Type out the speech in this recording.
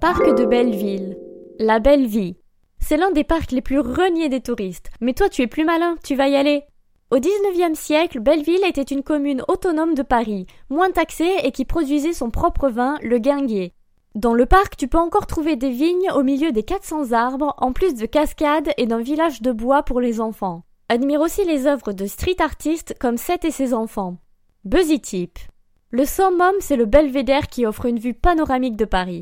Parc de Belleville. La belle. C'est l'un des parcs les plus reniés des touristes. Mais toi, tu es plus malin, tu vas y aller. Au XIXe siècle, Belleville était une commune autonome de Paris, moins taxée et qui produisait son propre vin, le guinguet. Dans le parc, tu peux encore trouver des vignes au milieu des 400 arbres, en plus de cascades et d'un village de bois pour les enfants. Admire aussi les œuvres de street artistes comme Seth et ses enfants. Buzzy Tip. Le summum, c'est le belvédère qui offre une vue panoramique de Paris.